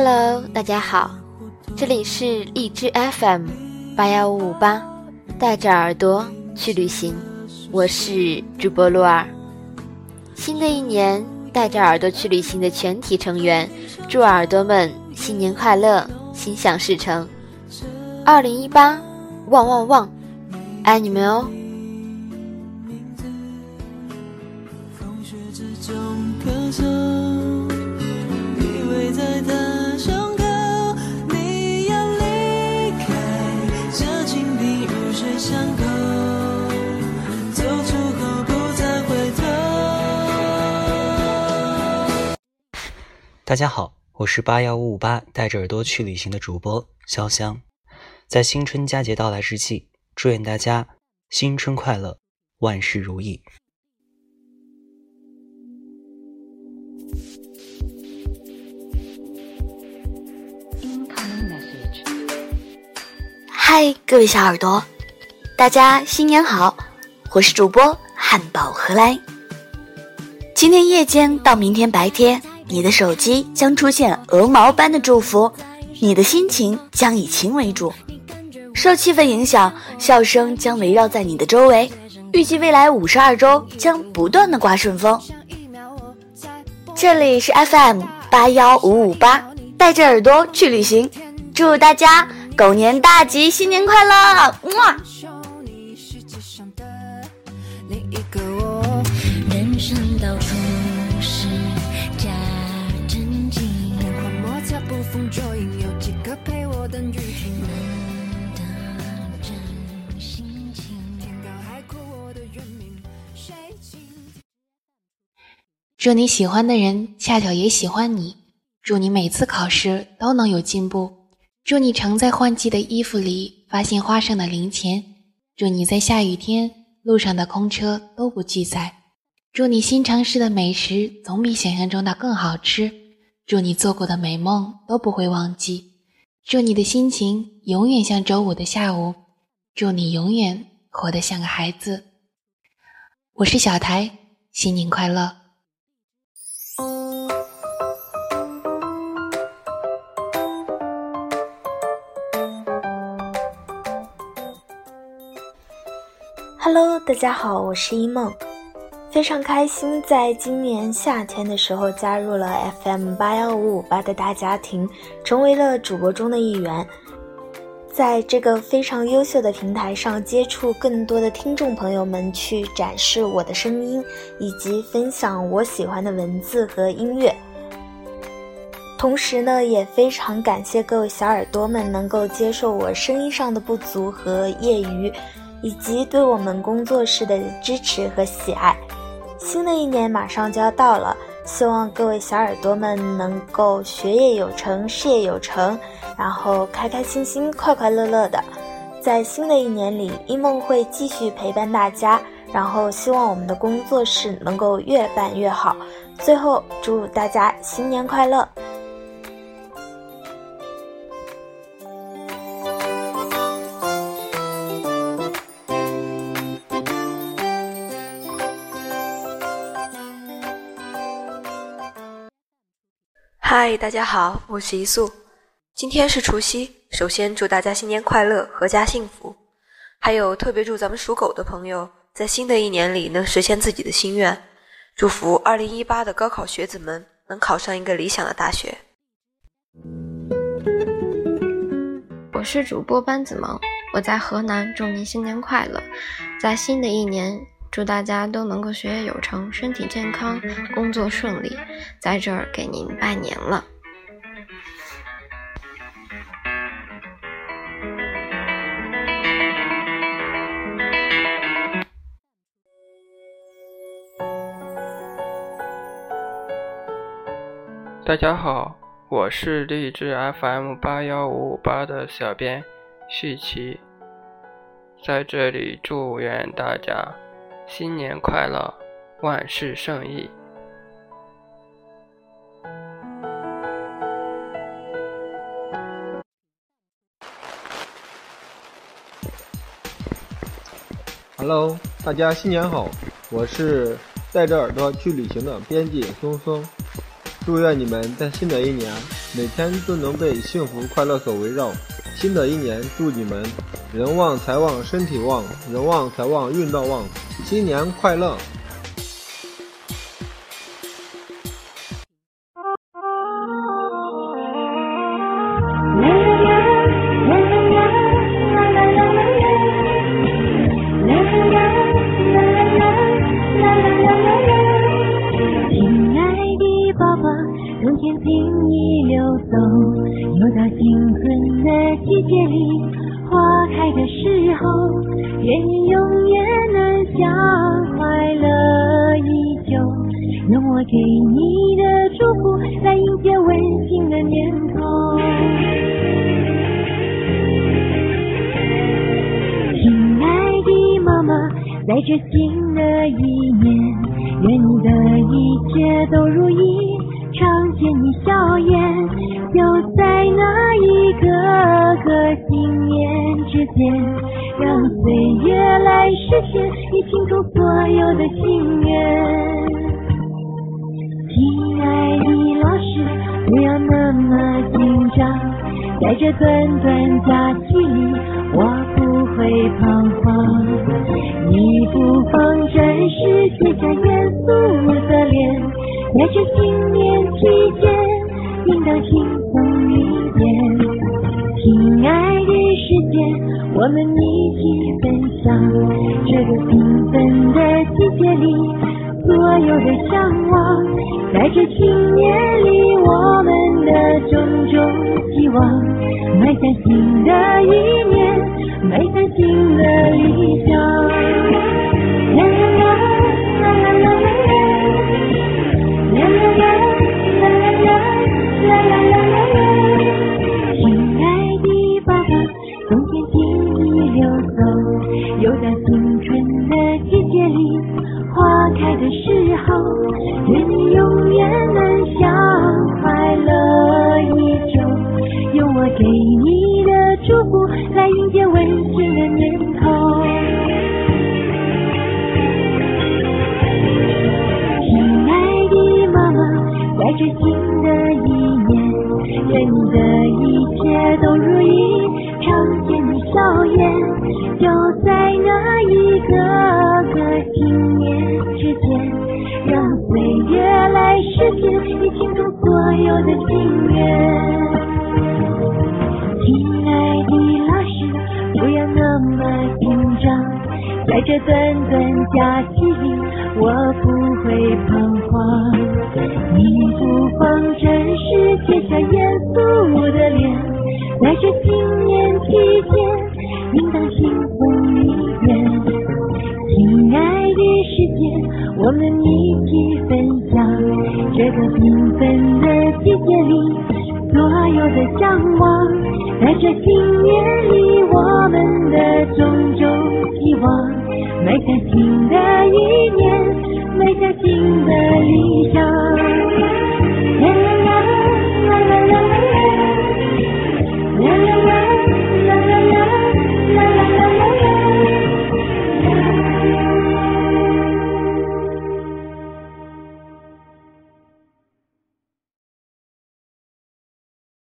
Hello，大家好，这里是荔枝 FM 八幺五五八，带着耳朵去旅行，我是主播露儿。新的一年，带着耳朵去旅行的全体成员，祝耳朵们新年快乐，心想事成。二零一八，旺旺旺，爱你们哦！风雪之中大家好，我是八幺五五八带着耳朵去旅行的主播潇湘。在新春佳节到来之际，祝愿大家新春快乐，万事如意。嗨，各位小耳朵，大家新年好！我是主播汉堡荷兰。今天夜间到明天白天。你的手机将出现鹅毛般的祝福，你的心情将以晴为主。受气氛影响，笑声将围绕在你的周围。预计未来五十二周将不断的刮顺风。这里是 FM 八幺五五八，带着耳朵去旅行，祝大家狗年大吉，新年快乐！么。祝你喜欢的人恰巧也喜欢你，祝你每次考试都能有进步，祝你常在换季的衣服里发现花上的零钱，祝你在下雨天路上的空车都不拒载，祝你新尝试的美食总比想象中的更好吃，祝你做过的美梦都不会忘记，祝你的心情永远像周五的下午，祝你永远活得像个孩子。我是小台，新年快乐！Hello，大家好，我是一梦，非常开心在今年夏天的时候加入了 FM 八幺五五八的大家庭，成为了主播中的一员，在这个非常优秀的平台上接触更多的听众朋友们，去展示我的声音，以及分享我喜欢的文字和音乐。同时呢，也非常感谢各位小耳朵们能够接受我声音上的不足和业余。以及对我们工作室的支持和喜爱，新的一年马上就要到了，希望各位小耳朵们能够学业有成，事业有成，然后开开心心、快快乐乐的。在新的一年里，一梦会继续陪伴大家，然后希望我们的工作室能够越办越好。最后，祝大家新年快乐！嗨，大家好，我是一素。今天是除夕，首先祝大家新年快乐，阖家幸福。还有特别祝咱们属狗的朋友，在新的一年里能实现自己的心愿。祝福二零一八的高考学子们能考上一个理想的大学。我是主播班子萌，我在河南，祝您新年快乐，在新的一年。祝大家都能够学业有成，身体健康，工作顺利，在这儿给您拜年了。大家好，我是励志 FM 八幺五五八的小编旭奇，在这里祝愿大家。新年快乐，万事胜意。Hello，大家新年好！我是带着耳朵去旅行的编辑松松，祝愿你们在新的一年每天都能被幸福快乐所围绕。新的一年，祝你们人旺财旺身体旺，人旺财旺运道旺，新年快乐！永远能像快乐依旧。用我给你的祝福来迎接温馨的年头。亲爱的妈妈，在这新的一年，愿你的一切都如意。常见你笑颜，就在那一个个新年之间。让岁月来实现你心中所有的心愿。亲爱的老师，不要那么紧张，在这短短假期里，我不会彷徨。你不妨暂时卸下严肃的脸，在这新年期间，应当轻我们一起分享这个缤纷的季节里所有的向往。在这新年里，我们的种种希望，迈向新的一年。迈向新的理想。我不会彷徨。你不妨暂时卸下严肃的脸，在这新年期间，应当轻松一点。亲爱的世界，我们一起分享这个缤纷的季节里所有的向往。在这新年里，我们的种种希望，迈向新的一年迈向新的